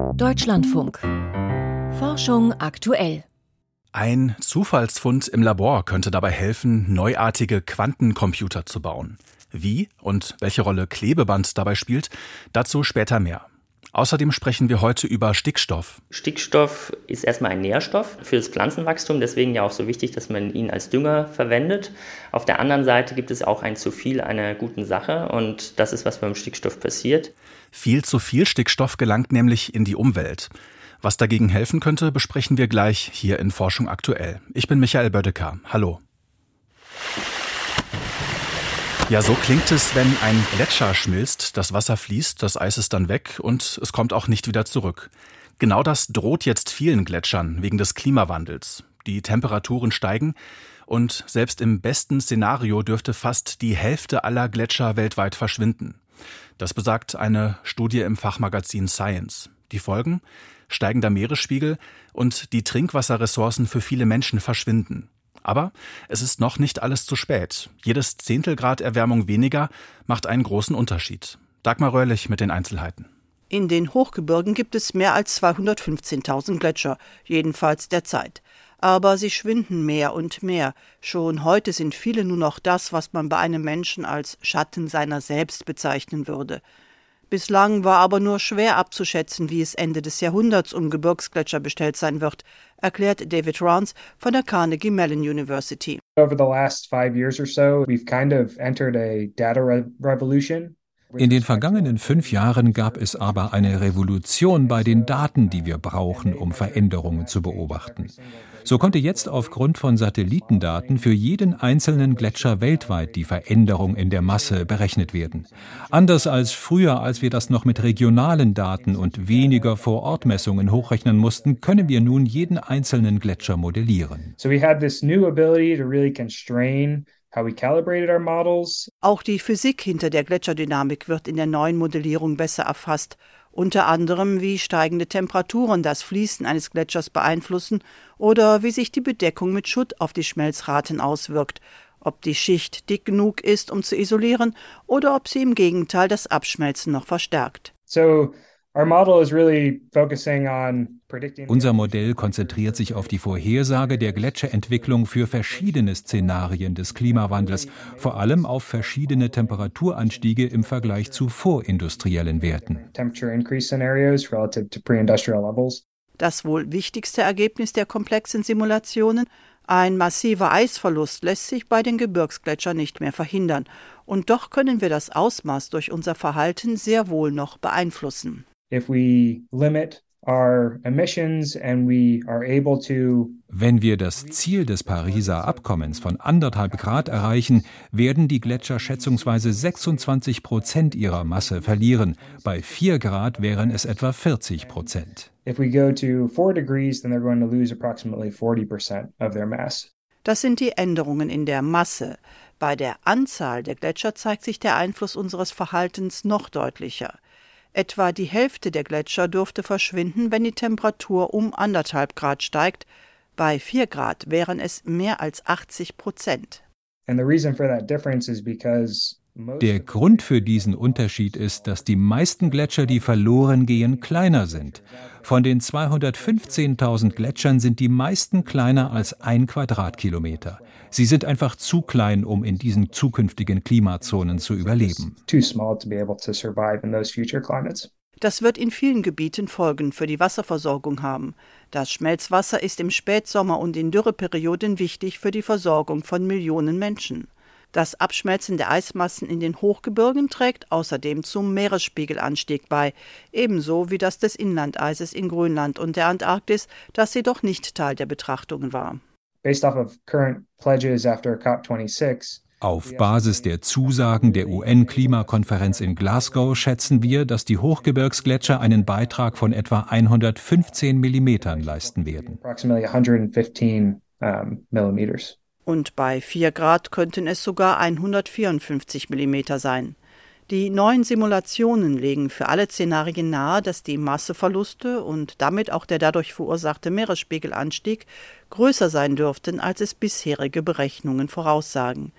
Deutschlandfunk. Forschung aktuell. Ein Zufallsfund im Labor könnte dabei helfen, neuartige Quantencomputer zu bauen. Wie und welche Rolle Klebeband dabei spielt, dazu später mehr. Außerdem sprechen wir heute über Stickstoff. Stickstoff ist erstmal ein Nährstoff für das Pflanzenwachstum, deswegen ja auch so wichtig, dass man ihn als Dünger verwendet. Auf der anderen Seite gibt es auch ein zu viel einer guten Sache und das ist, was beim Stickstoff passiert. Viel zu viel Stickstoff gelangt nämlich in die Umwelt. Was dagegen helfen könnte, besprechen wir gleich hier in Forschung aktuell. Ich bin Michael Bödecker. Hallo. Ja, so klingt es, wenn ein Gletscher schmilzt, das Wasser fließt, das Eis ist dann weg und es kommt auch nicht wieder zurück. Genau das droht jetzt vielen Gletschern wegen des Klimawandels. Die Temperaturen steigen und selbst im besten Szenario dürfte fast die Hälfte aller Gletscher weltweit verschwinden. Das besagt eine Studie im Fachmagazin Science. Die Folgen? Steigender Meeresspiegel und die Trinkwasserressourcen für viele Menschen verschwinden. Aber es ist noch nicht alles zu spät. Jedes Zehntelgrad Erwärmung weniger macht einen großen Unterschied. Dagmar Röhrlich mit den Einzelheiten. In den Hochgebirgen gibt es mehr als 215.000 Gletscher, jedenfalls derzeit. Aber sie schwinden mehr und mehr. Schon heute sind viele nur noch das, was man bei einem Menschen als Schatten seiner selbst bezeichnen würde. Bislang war aber nur schwer abzuschätzen, wie es Ende des Jahrhunderts um Gebirgsgletscher bestellt sein wird, erklärt David Rance von der Carnegie Mellon University. Over the last five years or so, we've kind of entered a data re revolution. In den vergangenen fünf Jahren gab es aber eine Revolution bei den Daten, die wir brauchen, um Veränderungen zu beobachten. So konnte jetzt aufgrund von Satellitendaten für jeden einzelnen Gletscher weltweit die Veränderung in der Masse berechnet werden. Anders als früher, als wir das noch mit regionalen Daten und weniger Vor-Ort-Messungen hochrechnen mussten, können wir nun jeden einzelnen Gletscher modellieren. So we have this new ability to really constrain auch die Physik hinter der Gletscherdynamik wird in der neuen Modellierung besser erfasst, unter anderem wie steigende Temperaturen das Fließen eines Gletschers beeinflussen oder wie sich die Bedeckung mit Schutt auf die Schmelzraten auswirkt, ob die Schicht dick genug ist, um zu isolieren, oder ob sie im Gegenteil das Abschmelzen noch verstärkt. So unser Modell konzentriert sich auf die Vorhersage der Gletscherentwicklung für verschiedene Szenarien des Klimawandels, vor allem auf verschiedene Temperaturanstiege im Vergleich zu vorindustriellen Werten. Das wohl wichtigste Ergebnis der komplexen Simulationen ein massiver Eisverlust lässt sich bei den Gebirgsgletschern nicht mehr verhindern, und doch können wir das Ausmaß durch unser Verhalten sehr wohl noch beeinflussen if we limit wenn wir das Ziel des Pariser Abkommens von anderthalb Grad erreichen, werden die Gletscher schätzungsweise 26 Prozent ihrer Masse verlieren. Bei 4 Grad wären es etwa 40 Prozent. Das sind die Änderungen in der Masse. Bei der Anzahl der Gletscher zeigt sich der Einfluss unseres Verhaltens noch deutlicher. Etwa die Hälfte der Gletscher dürfte verschwinden, wenn die Temperatur um anderthalb Grad steigt. Bei vier Grad wären es mehr als 80 Prozent. Der Grund für diesen Unterschied ist, dass die meisten Gletscher, die verloren gehen, kleiner sind. Von den 215.000 Gletschern sind die meisten kleiner als ein Quadratkilometer. Sie sind einfach zu klein, um in diesen zukünftigen Klimazonen zu überleben. Das wird in vielen Gebieten Folgen für die Wasserversorgung haben. Das Schmelzwasser ist im Spätsommer und in Dürreperioden wichtig für die Versorgung von Millionen Menschen. Das Abschmelzen der Eismassen in den Hochgebirgen trägt außerdem zum Meeresspiegelanstieg bei, ebenso wie das des Inlandeises in Grönland und der Antarktis, das jedoch nicht Teil der Betrachtungen war. Auf Basis der Zusagen der UN-Klimakonferenz in Glasgow schätzen wir, dass die Hochgebirgsgletscher einen Beitrag von etwa 115 Millimetern leisten werden. Und bei 4 Grad könnten es sogar 154 Millimeter sein. Die neuen Simulationen legen für alle Szenarien nahe, dass die Masseverluste und damit auch der dadurch verursachte Meeresspiegelanstieg größer sein dürften, als es bisherige Berechnungen voraussagen.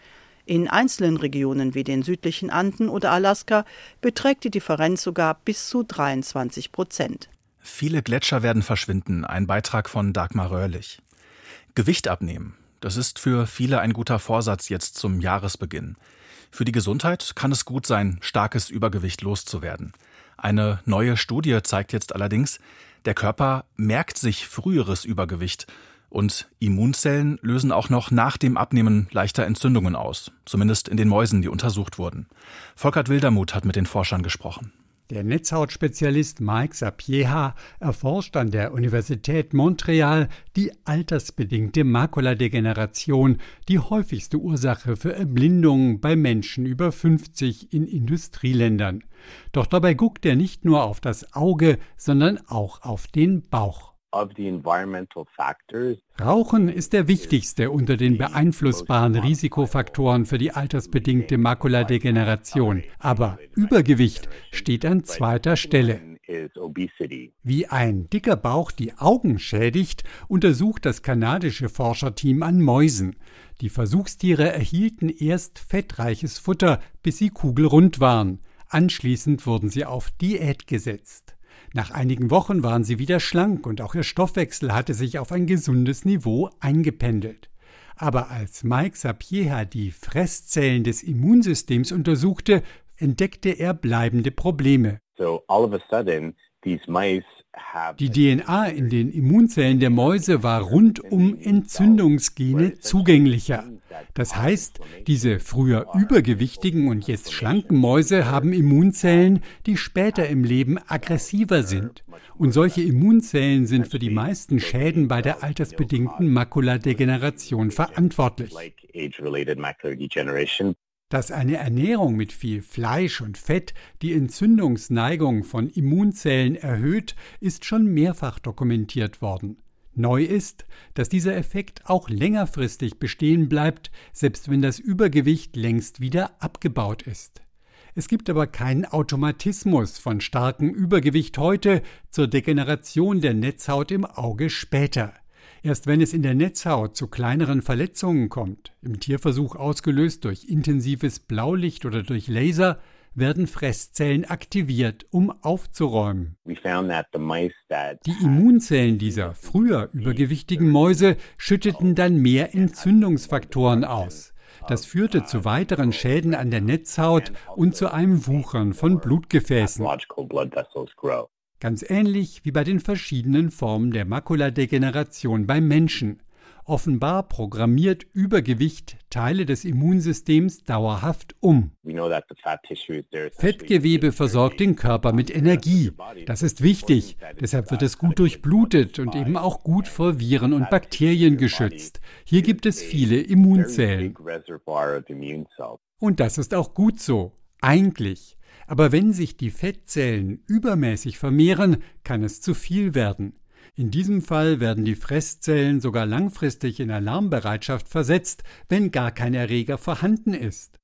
In einzelnen Regionen wie den südlichen Anden oder Alaska beträgt die Differenz sogar bis zu 23 Prozent. Viele Gletscher werden verschwinden. Ein Beitrag von Dagmar Röhrlich. Gewicht abnehmen. Das ist für viele ein guter Vorsatz jetzt zum Jahresbeginn. Für die Gesundheit kann es gut sein, starkes Übergewicht loszuwerden. Eine neue Studie zeigt jetzt allerdings, der Körper merkt sich früheres Übergewicht und Immunzellen lösen auch noch nach dem Abnehmen leichter Entzündungen aus, zumindest in den Mäusen, die untersucht wurden. Volkert Wildermuth hat mit den Forschern gesprochen. Der Netzhautspezialist Mike Sapieha erforscht an der Universität Montreal die altersbedingte Makuladegeneration, die häufigste Ursache für Erblindungen bei Menschen über 50 in Industrieländern. Doch dabei guckt er nicht nur auf das Auge, sondern auch auf den Bauch. Rauchen ist der wichtigste unter den beeinflussbaren Risikofaktoren für die altersbedingte Makuladegeneration. Aber Übergewicht steht an zweiter Stelle. Wie ein dicker Bauch die Augen schädigt, untersucht das kanadische Forscherteam an Mäusen. Die Versuchstiere erhielten erst fettreiches Futter, bis sie kugelrund waren. Anschließend wurden sie auf Diät gesetzt. Nach einigen Wochen waren sie wieder schlank und auch ihr Stoffwechsel hatte sich auf ein gesundes Niveau eingependelt. Aber als Mike Sapieha die Fresszellen des Immunsystems untersuchte, entdeckte er bleibende Probleme. So all of a sudden, die DNA in den Immunzellen der Mäuse war rund um Entzündungsgene zugänglicher. Das heißt, diese früher übergewichtigen und jetzt schlanken Mäuse haben Immunzellen, die später im Leben aggressiver sind. Und solche Immunzellen sind für die meisten Schäden bei der altersbedingten Makuladegeneration verantwortlich. Dass eine Ernährung mit viel Fleisch und Fett die Entzündungsneigung von Immunzellen erhöht, ist schon mehrfach dokumentiert worden. Neu ist, dass dieser Effekt auch längerfristig bestehen bleibt, selbst wenn das Übergewicht längst wieder abgebaut ist. Es gibt aber keinen Automatismus von starkem Übergewicht heute zur Degeneration der Netzhaut im Auge später. Erst wenn es in der Netzhaut zu kleineren Verletzungen kommt, im Tierversuch ausgelöst durch intensives Blaulicht oder durch Laser, werden Fresszellen aktiviert, um aufzuräumen. Die Immunzellen dieser früher übergewichtigen Mäuse schütteten dann mehr Entzündungsfaktoren aus. Das führte zu weiteren Schäden an der Netzhaut und zu einem Wuchern von Blutgefäßen. Ganz ähnlich wie bei den verschiedenen Formen der Makuladegeneration beim Menschen. Offenbar programmiert Übergewicht Teile des Immunsystems dauerhaft um. Fettgewebe versorgt den Körper mit Energie. Das ist wichtig. Deshalb wird es gut durchblutet und eben auch gut vor Viren und Bakterien geschützt. Hier gibt es viele Immunzellen. Und das ist auch gut so. Eigentlich. Aber wenn sich die Fettzellen übermäßig vermehren, kann es zu viel werden. In diesem Fall werden die Fresszellen sogar langfristig in Alarmbereitschaft versetzt, wenn gar kein Erreger vorhanden ist.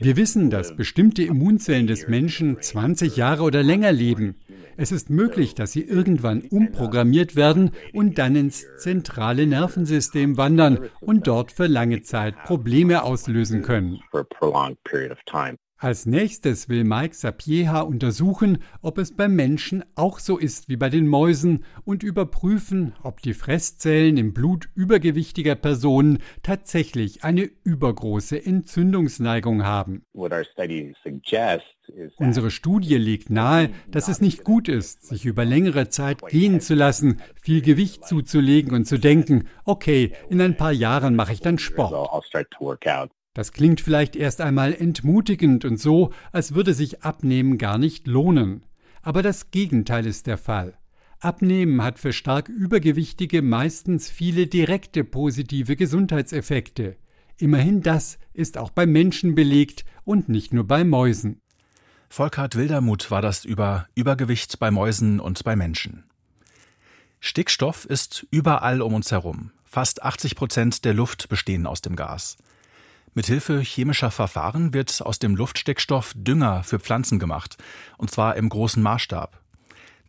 Wir wissen, dass bestimmte Immunzellen des Menschen 20 Jahre oder länger leben. Es ist möglich, dass sie irgendwann umprogrammiert werden und dann ins zentrale Nervensystem wandern und dort für lange Zeit Probleme auslösen können. Als nächstes will Mike Sapieha untersuchen, ob es beim Menschen auch so ist wie bei den Mäusen und überprüfen, ob die Fresszellen im Blut übergewichtiger Personen tatsächlich eine übergroße Entzündungsneigung haben. Unsere Studie legt nahe, dass es nicht gut ist, sich über längere Zeit gehen zu lassen, viel Gewicht zuzulegen und zu denken, okay, in ein paar Jahren mache ich dann Sport. Das klingt vielleicht erst einmal entmutigend und so, als würde sich Abnehmen gar nicht lohnen. Aber das Gegenteil ist der Fall. Abnehmen hat für stark Übergewichtige meistens viele direkte positive Gesundheitseffekte. Immerhin das ist auch bei Menschen belegt und nicht nur bei Mäusen. Volkhard Wildermuth war das über Übergewicht bei Mäusen und bei Menschen. Stickstoff ist überall um uns herum. Fast 80 Prozent der Luft bestehen aus dem Gas. Mithilfe chemischer Verfahren wird aus dem Luftstickstoff Dünger für Pflanzen gemacht, und zwar im großen Maßstab.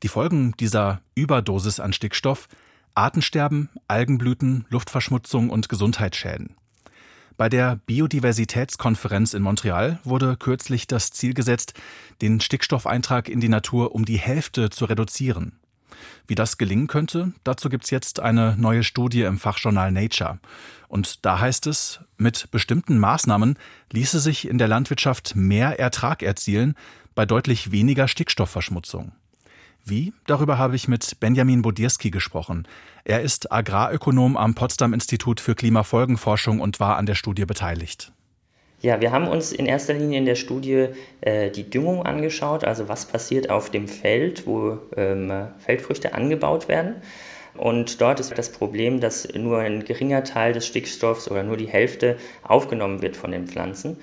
Die Folgen dieser Überdosis an Stickstoff Artensterben, Algenblüten, Luftverschmutzung und Gesundheitsschäden. Bei der Biodiversitätskonferenz in Montreal wurde kürzlich das Ziel gesetzt, den Stickstoffeintrag in die Natur um die Hälfte zu reduzieren. Wie das gelingen könnte, dazu gibt's jetzt eine neue Studie im Fachjournal Nature. Und da heißt es, mit bestimmten Maßnahmen ließe sich in der Landwirtschaft mehr Ertrag erzielen bei deutlich weniger Stickstoffverschmutzung. Wie? Darüber habe ich mit Benjamin Bodierski gesprochen. Er ist Agrarökonom am Potsdam Institut für Klimafolgenforschung und war an der Studie beteiligt. Ja, wir haben uns in erster Linie in der Studie äh, die Düngung angeschaut, also was passiert auf dem Feld, wo ähm, Feldfrüchte angebaut werden. Und dort ist das Problem, dass nur ein geringer Teil des Stickstoffs oder nur die Hälfte aufgenommen wird von den Pflanzen.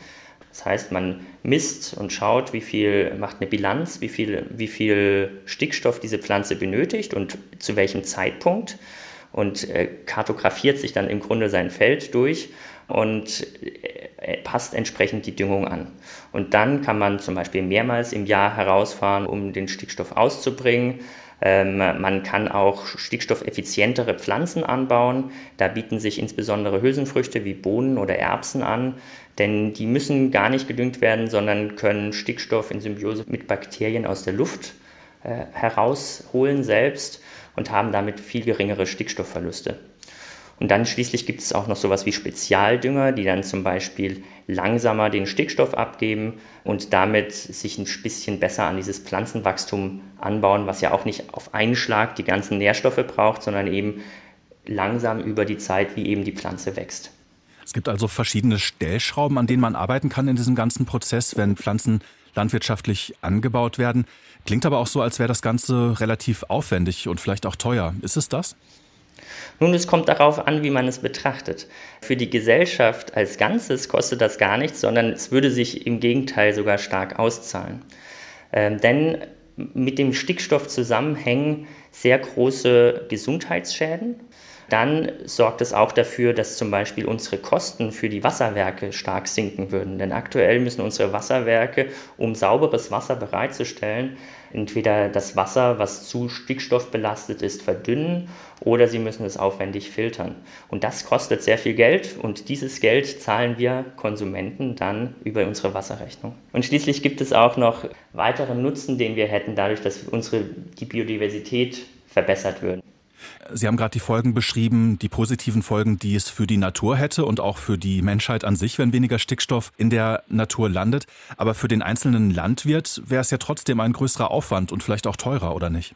Das heißt, man misst und schaut, wie viel, macht eine Bilanz, wie viel, wie viel Stickstoff diese Pflanze benötigt und zu welchem Zeitpunkt und äh, kartografiert sich dann im Grunde sein Feld durch und äh, passt entsprechend die Düngung an. Und dann kann man zum Beispiel mehrmals im Jahr herausfahren, um den Stickstoff auszubringen. Ähm, man kann auch stickstoffeffizientere Pflanzen anbauen. Da bieten sich insbesondere Hülsenfrüchte wie Bohnen oder Erbsen an, denn die müssen gar nicht gedüngt werden, sondern können Stickstoff in Symbiose mit Bakterien aus der Luft äh, herausholen selbst und haben damit viel geringere Stickstoffverluste. Und dann schließlich gibt es auch noch sowas wie Spezialdünger, die dann zum Beispiel langsamer den Stickstoff abgeben und damit sich ein bisschen besser an dieses Pflanzenwachstum anbauen, was ja auch nicht auf einen Schlag die ganzen Nährstoffe braucht, sondern eben langsam über die Zeit, wie eben die Pflanze wächst. Es gibt also verschiedene Stellschrauben, an denen man arbeiten kann in diesem ganzen Prozess, wenn Pflanzen landwirtschaftlich angebaut werden. Klingt aber auch so, als wäre das Ganze relativ aufwendig und vielleicht auch teuer. Ist es das? Nun, es kommt darauf an, wie man es betrachtet. Für die Gesellschaft als Ganzes kostet das gar nichts, sondern es würde sich im Gegenteil sogar stark auszahlen. Ähm, denn mit dem Stickstoff zusammenhängen sehr große Gesundheitsschäden. Dann sorgt es auch dafür, dass zum Beispiel unsere Kosten für die Wasserwerke stark sinken würden. Denn aktuell müssen unsere Wasserwerke, um sauberes Wasser bereitzustellen, entweder das Wasser, was zu stickstoffbelastet ist, verdünnen oder sie müssen es aufwendig filtern. Und das kostet sehr viel Geld und dieses Geld zahlen wir Konsumenten dann über unsere Wasserrechnung. Und schließlich gibt es auch noch weiteren Nutzen, den wir hätten, dadurch, dass unsere, die Biodiversität verbessert würde. Sie haben gerade die Folgen beschrieben, die positiven Folgen, die es für die Natur hätte und auch für die Menschheit an sich, wenn weniger Stickstoff in der Natur landet. Aber für den einzelnen Landwirt wäre es ja trotzdem ein größerer Aufwand und vielleicht auch teurer, oder nicht?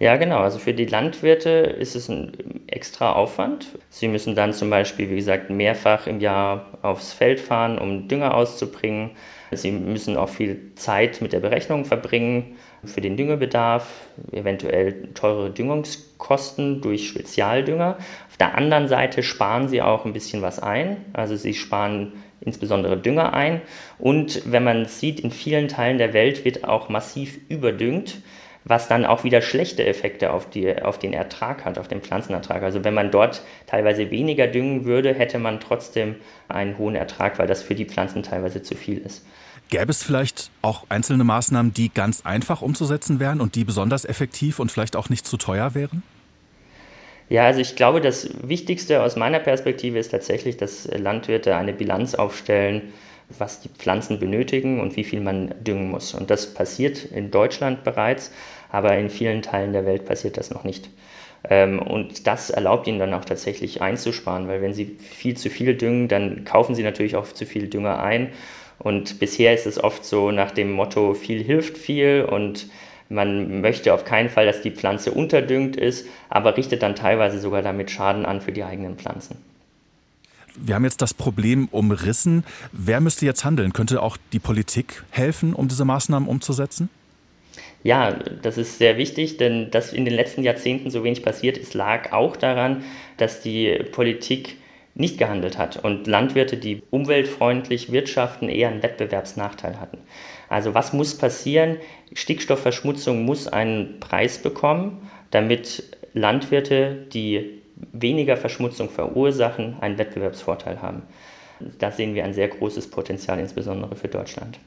Ja, genau. Also für die Landwirte ist es ein extra Aufwand. Sie müssen dann zum Beispiel, wie gesagt, mehrfach im Jahr aufs Feld fahren, um Dünger auszubringen. Sie müssen auch viel Zeit mit der Berechnung verbringen für den Düngebedarf, eventuell teure Düngungskosten durch Spezialdünger. Auf der anderen Seite sparen sie auch ein bisschen was ein. Also sie sparen insbesondere Dünger ein. Und wenn man sieht, in vielen Teilen der Welt wird auch massiv überdüngt was dann auch wieder schlechte Effekte auf, die, auf den Ertrag hat, auf den Pflanzenertrag. Also wenn man dort teilweise weniger düngen würde, hätte man trotzdem einen hohen Ertrag, weil das für die Pflanzen teilweise zu viel ist. Gäbe es vielleicht auch einzelne Maßnahmen, die ganz einfach umzusetzen wären und die besonders effektiv und vielleicht auch nicht zu teuer wären? Ja, also ich glaube, das Wichtigste aus meiner Perspektive ist tatsächlich, dass Landwirte eine Bilanz aufstellen, was die Pflanzen benötigen und wie viel man düngen muss. Und das passiert in Deutschland bereits, aber in vielen Teilen der Welt passiert das noch nicht. Ähm, und das erlaubt ihnen dann auch tatsächlich einzusparen, weil wenn sie viel zu viel düngen, dann kaufen sie natürlich auch zu viel Dünger ein. Und bisher ist es oft so nach dem Motto, viel hilft viel und man möchte auf keinen Fall, dass die Pflanze unterdüngt ist, aber richtet dann teilweise sogar damit Schaden an für die eigenen Pflanzen. Wir haben jetzt das Problem umrissen. Wer müsste jetzt handeln? Könnte auch die Politik helfen, um diese Maßnahmen umzusetzen? Ja, das ist sehr wichtig, denn dass in den letzten Jahrzehnten so wenig passiert ist, lag auch daran, dass die Politik nicht gehandelt hat und Landwirte, die umweltfreundlich wirtschaften, eher einen Wettbewerbsnachteil hatten. Also was muss passieren? Stickstoffverschmutzung muss einen Preis bekommen, damit Landwirte, die weniger Verschmutzung verursachen, einen Wettbewerbsvorteil haben. Da sehen wir ein sehr großes Potenzial, insbesondere für Deutschland.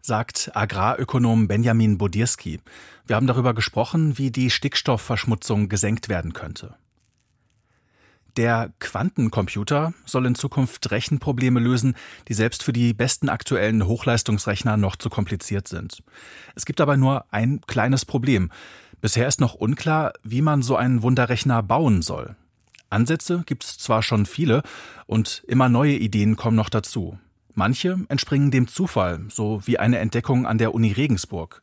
Sagt Agrarökonom Benjamin Bodierski. Wir haben darüber gesprochen, wie die Stickstoffverschmutzung gesenkt werden könnte. Der Quantencomputer soll in Zukunft Rechenprobleme lösen, die selbst für die besten aktuellen Hochleistungsrechner noch zu kompliziert sind. Es gibt aber nur ein kleines Problem. Bisher ist noch unklar, wie man so einen Wunderrechner bauen soll. Ansätze gibt es zwar schon viele und immer neue Ideen kommen noch dazu. Manche entspringen dem Zufall, so wie eine Entdeckung an der Uni Regensburg.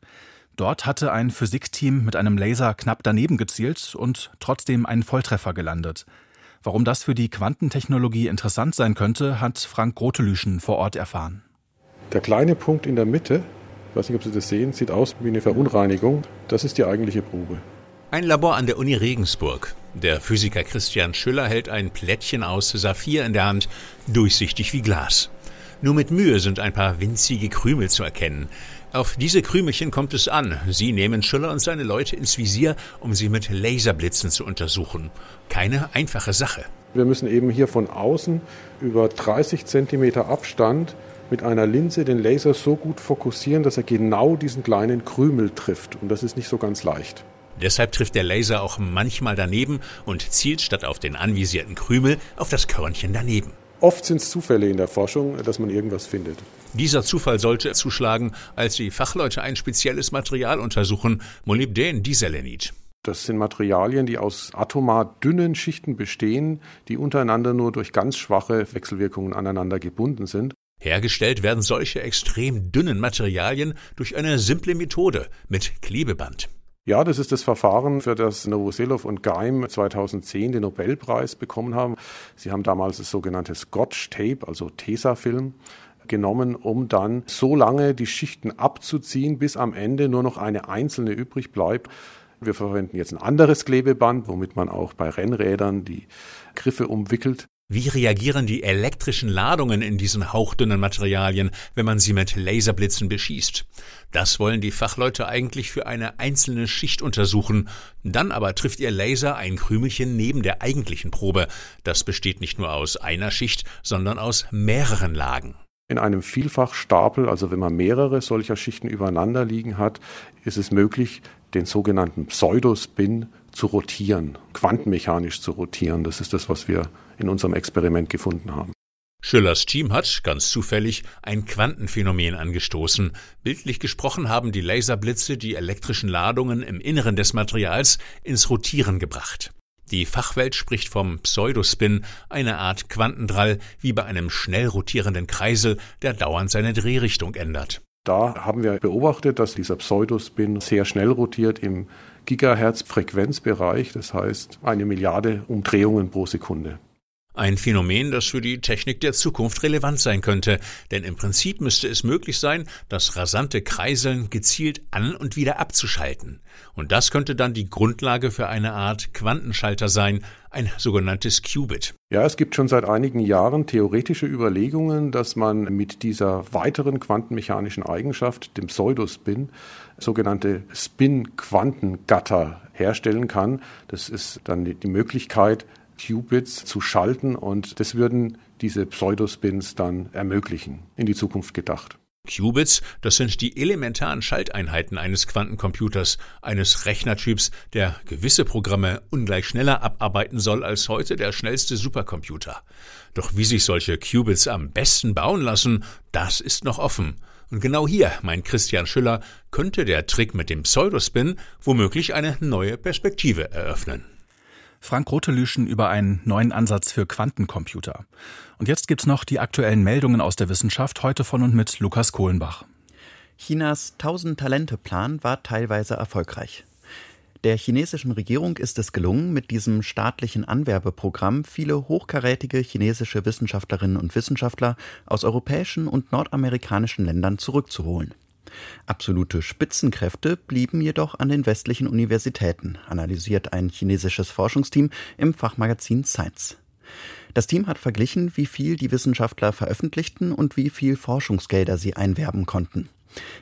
Dort hatte ein Physikteam mit einem Laser knapp daneben gezielt und trotzdem einen Volltreffer gelandet. Warum das für die Quantentechnologie interessant sein könnte, hat Frank Grotelüschen vor Ort erfahren. Der kleine Punkt in der Mitte, ich weiß nicht, ob Sie das sehen, sieht aus wie eine Verunreinigung. Das ist die eigentliche Probe. Ein Labor an der Uni Regensburg. Der Physiker Christian Schüller hält ein Plättchen aus Saphir in der Hand, durchsichtig wie Glas. Nur mit Mühe sind ein paar winzige Krümel zu erkennen. Auf diese Krümelchen kommt es an. Sie nehmen Schüller und seine Leute ins Visier, um sie mit Laserblitzen zu untersuchen. Keine einfache Sache. Wir müssen eben hier von außen über 30 Zentimeter Abstand mit einer Linse den Laser so gut fokussieren, dass er genau diesen kleinen Krümel trifft. Und das ist nicht so ganz leicht. Deshalb trifft der Laser auch manchmal daneben und zielt statt auf den anvisierten Krümel auf das Körnchen daneben. Oft sind es Zufälle in der Forschung, dass man irgendwas findet. Dieser Zufall sollte zuschlagen, als die Fachleute ein spezielles Material untersuchen, Molybdän-Diselenit. Das sind Materialien, die aus atomar dünnen Schichten bestehen, die untereinander nur durch ganz schwache Wechselwirkungen aneinander gebunden sind. Hergestellt werden solche extrem dünnen Materialien durch eine simple Methode mit Klebeband. Ja, das ist das Verfahren, für das Novoselov und Geim 2010 den Nobelpreis bekommen haben. Sie haben damals das sogenannte Scotch Tape, also Tesafilm, genommen, um dann so lange die Schichten abzuziehen, bis am Ende nur noch eine einzelne übrig bleibt. Wir verwenden jetzt ein anderes Klebeband, womit man auch bei Rennrädern die Griffe umwickelt. Wie reagieren die elektrischen Ladungen in diesen hauchdünnen Materialien, wenn man sie mit Laserblitzen beschießt? Das wollen die Fachleute eigentlich für eine einzelne Schicht untersuchen. Dann aber trifft ihr Laser ein Krümelchen neben der eigentlichen Probe. Das besteht nicht nur aus einer Schicht, sondern aus mehreren Lagen. In einem Vielfachstapel, also wenn man mehrere solcher Schichten übereinander liegen hat, ist es möglich, den sogenannten Pseudospin zu rotieren, quantenmechanisch zu rotieren. Das ist das, was wir in unserem Experiment gefunden haben. Schillers Team hat, ganz zufällig, ein Quantenphänomen angestoßen. Bildlich gesprochen haben die Laserblitze die elektrischen Ladungen im Inneren des Materials ins Rotieren gebracht. Die Fachwelt spricht vom Pseudospin, eine Art Quantendrall, wie bei einem schnell rotierenden Kreisel, der dauernd seine Drehrichtung ändert. Da haben wir beobachtet, dass dieser Pseudospin sehr schnell rotiert im Gigahertz-Frequenzbereich, das heißt eine Milliarde Umdrehungen pro Sekunde. Ein Phänomen, das für die Technik der Zukunft relevant sein könnte, denn im Prinzip müsste es möglich sein, das rasante Kreiseln gezielt an und wieder abzuschalten. Und das könnte dann die Grundlage für eine Art Quantenschalter sein, ein sogenanntes Qubit. Ja, es gibt schon seit einigen Jahren theoretische Überlegungen, dass man mit dieser weiteren quantenmechanischen Eigenschaft, dem Pseudospin, sogenannte Spin-Quantengatter herstellen kann. Das ist dann die Möglichkeit, Qubits zu schalten und das würden diese Pseudospins dann ermöglichen, in die Zukunft gedacht. Qubits, das sind die elementaren Schalteinheiten eines Quantencomputers, eines Rechnertyps, der gewisse Programme ungleich schneller abarbeiten soll als heute der schnellste Supercomputer. Doch wie sich solche Qubits am besten bauen lassen, das ist noch offen. Und genau hier, meint Christian Schüller, könnte der Trick mit dem Pseudospin womöglich eine neue Perspektive eröffnen. Frank Rotelüschen über einen neuen Ansatz für Quantencomputer. Und jetzt gibt's noch die aktuellen Meldungen aus der Wissenschaft, heute von und mit Lukas Kohlenbach. Chinas 1000-Talente-Plan war teilweise erfolgreich. Der chinesischen Regierung ist es gelungen, mit diesem staatlichen Anwerbeprogramm viele hochkarätige chinesische Wissenschaftlerinnen und Wissenschaftler aus europäischen und nordamerikanischen Ländern zurückzuholen. Absolute Spitzenkräfte blieben jedoch an den westlichen Universitäten, analysiert ein chinesisches Forschungsteam im Fachmagazin Science. Das Team hat verglichen, wie viel die Wissenschaftler veröffentlichten und wie viel Forschungsgelder sie einwerben konnten.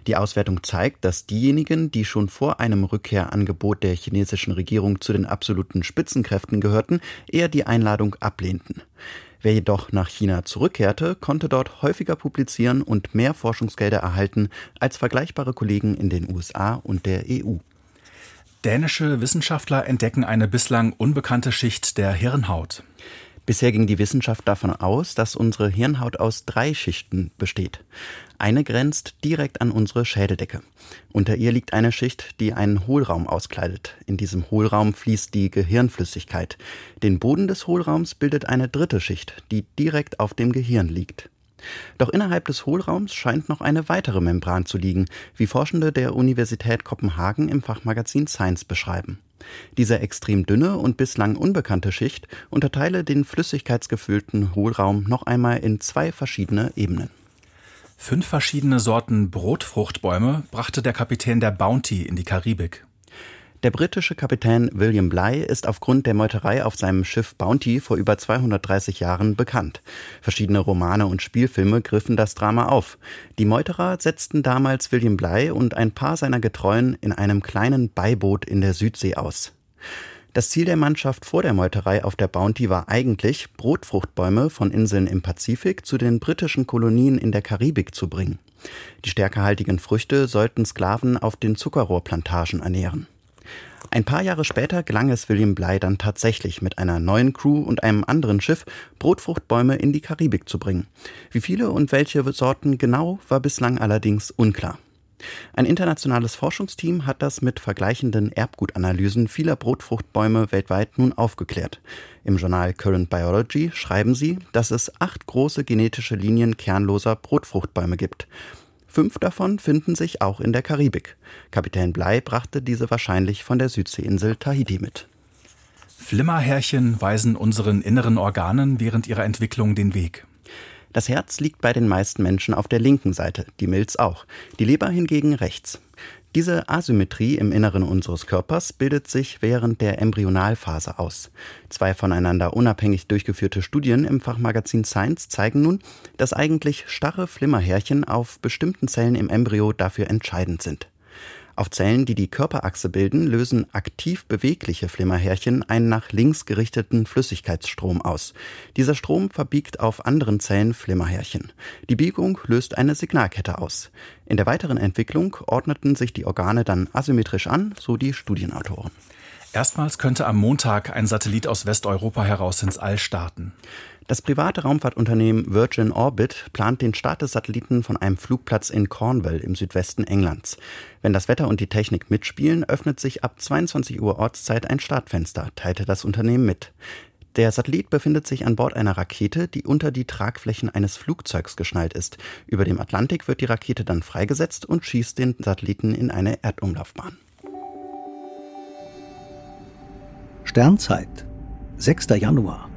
Die Auswertung zeigt, dass diejenigen, die schon vor einem Rückkehrangebot der chinesischen Regierung zu den absoluten Spitzenkräften gehörten, eher die Einladung ablehnten. Wer jedoch nach China zurückkehrte, konnte dort häufiger publizieren und mehr Forschungsgelder erhalten als vergleichbare Kollegen in den USA und der EU. Dänische Wissenschaftler entdecken eine bislang unbekannte Schicht der Hirnhaut. Bisher ging die Wissenschaft davon aus, dass unsere Hirnhaut aus drei Schichten besteht. Eine grenzt direkt an unsere Schädeldecke. Unter ihr liegt eine Schicht, die einen Hohlraum auskleidet. In diesem Hohlraum fließt die Gehirnflüssigkeit. Den Boden des Hohlraums bildet eine dritte Schicht, die direkt auf dem Gehirn liegt. Doch innerhalb des Hohlraums scheint noch eine weitere Membran zu liegen, wie Forschende der Universität Kopenhagen im Fachmagazin Science beschreiben. Diese extrem dünne und bislang unbekannte Schicht unterteile den flüssigkeitsgefüllten Hohlraum noch einmal in zwei verschiedene Ebenen. Fünf verschiedene Sorten Brotfruchtbäume brachte der Kapitän der Bounty in die Karibik. Der britische Kapitän William Bligh ist aufgrund der Meuterei auf seinem Schiff Bounty vor über 230 Jahren bekannt. Verschiedene Romane und Spielfilme griffen das Drama auf. Die Meuterer setzten damals William Bligh und ein paar seiner Getreuen in einem kleinen Beiboot in der Südsee aus. Das Ziel der Mannschaft vor der Meuterei auf der Bounty war eigentlich, Brotfruchtbäume von Inseln im Pazifik zu den britischen Kolonien in der Karibik zu bringen. Die stärkehaltigen Früchte sollten Sklaven auf den Zuckerrohrplantagen ernähren. Ein paar Jahre später gelang es William Bligh dann tatsächlich mit einer neuen Crew und einem anderen Schiff Brotfruchtbäume in die Karibik zu bringen. Wie viele und welche Sorten genau war bislang allerdings unklar. Ein internationales Forschungsteam hat das mit vergleichenden Erbgutanalysen vieler Brotfruchtbäume weltweit nun aufgeklärt. Im Journal Current Biology schreiben sie, dass es acht große genetische Linien kernloser Brotfruchtbäume gibt. Fünf davon finden sich auch in der Karibik. Kapitän Blei brachte diese wahrscheinlich von der Südseeinsel Tahiti mit. Flimmerhärchen weisen unseren inneren Organen während ihrer Entwicklung den Weg. Das Herz liegt bei den meisten Menschen auf der linken Seite, die Milz auch, die Leber hingegen rechts. Diese Asymmetrie im Inneren unseres Körpers bildet sich während der Embryonalphase aus. Zwei voneinander unabhängig durchgeführte Studien im Fachmagazin Science zeigen nun, dass eigentlich starre Flimmerhärchen auf bestimmten Zellen im Embryo dafür entscheidend sind. Auf Zellen, die die Körperachse bilden, lösen aktiv bewegliche Flimmerhärchen einen nach links gerichteten Flüssigkeitsstrom aus. Dieser Strom verbiegt auf anderen Zellen Flimmerhärchen. Die Biegung löst eine Signalkette aus. In der weiteren Entwicklung ordneten sich die Organe dann asymmetrisch an, so die Studienautoren. Erstmals könnte am Montag ein Satellit aus Westeuropa heraus ins All starten. Das private Raumfahrtunternehmen Virgin Orbit plant den Start des Satelliten von einem Flugplatz in Cornwall im Südwesten Englands. Wenn das Wetter und die Technik mitspielen, öffnet sich ab 22 Uhr Ortszeit ein Startfenster, teilte das Unternehmen mit. Der Satellit befindet sich an Bord einer Rakete, die unter die Tragflächen eines Flugzeugs geschnallt ist. Über dem Atlantik wird die Rakete dann freigesetzt und schießt den Satelliten in eine Erdumlaufbahn. Sternzeit, 6. Januar.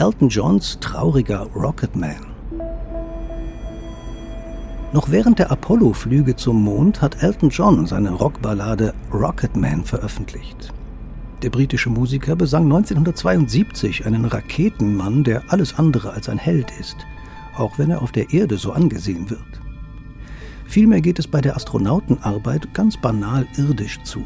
Elton Johns trauriger Rocketman. Noch während der Apollo-Flüge zum Mond hat Elton John seine Rockballade Rocketman veröffentlicht. Der britische Musiker besang 1972 einen Raketenmann, der alles andere als ein Held ist, auch wenn er auf der Erde so angesehen wird. Vielmehr geht es bei der Astronautenarbeit ganz banal irdisch zu.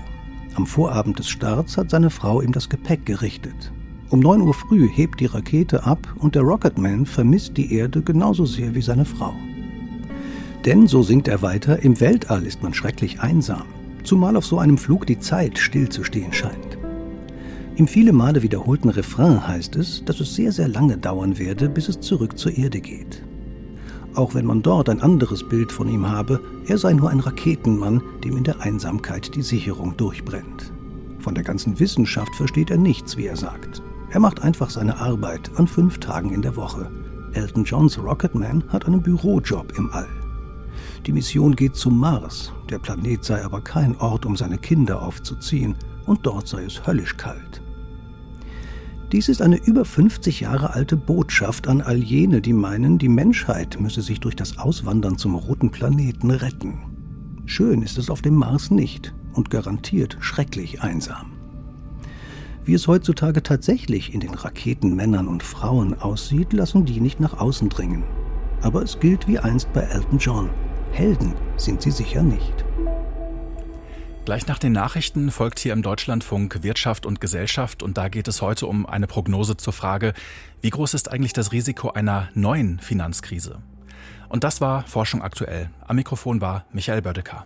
Am Vorabend des Starts hat seine Frau ihm das Gepäck gerichtet. Um 9 Uhr früh hebt die Rakete ab und der Rocketman vermisst die Erde genauso sehr wie seine Frau. Denn, so singt er weiter, im Weltall ist man schrecklich einsam, zumal auf so einem Flug die Zeit stillzustehen scheint. Im viele Male wiederholten Refrain heißt es, dass es sehr, sehr lange dauern werde, bis es zurück zur Erde geht. Auch wenn man dort ein anderes Bild von ihm habe, er sei nur ein Raketenmann, dem in der Einsamkeit die Sicherung durchbrennt. Von der ganzen Wissenschaft versteht er nichts, wie er sagt. Er macht einfach seine Arbeit an fünf Tagen in der Woche. Elton Johns Rocketman hat einen Bürojob im All. Die Mission geht zum Mars. Der Planet sei aber kein Ort, um seine Kinder aufzuziehen, und dort sei es höllisch kalt. Dies ist eine über 50 Jahre alte Botschaft an all jene, die meinen, die Menschheit müsse sich durch das Auswandern zum roten Planeten retten. Schön ist es auf dem Mars nicht und garantiert schrecklich einsam. Wie es heutzutage tatsächlich in den Raketenmännern und Frauen aussieht, lassen die nicht nach außen dringen. Aber es gilt wie einst bei Elton John. Helden sind sie sicher nicht. Gleich nach den Nachrichten folgt hier im Deutschlandfunk Wirtschaft und Gesellschaft und da geht es heute um eine Prognose zur Frage, wie groß ist eigentlich das Risiko einer neuen Finanzkrise? Und das war Forschung aktuell. Am Mikrofon war Michael Bödecker.